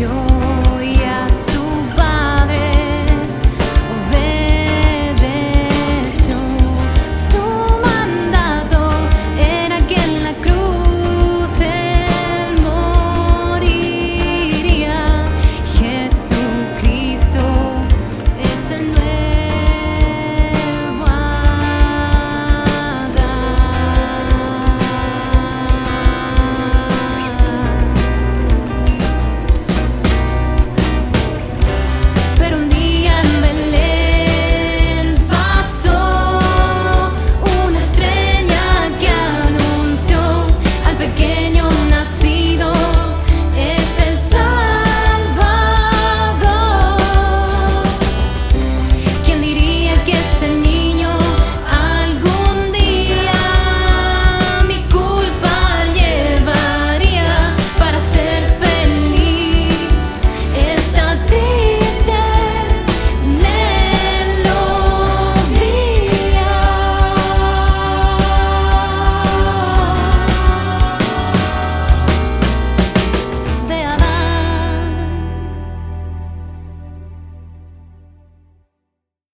Ese.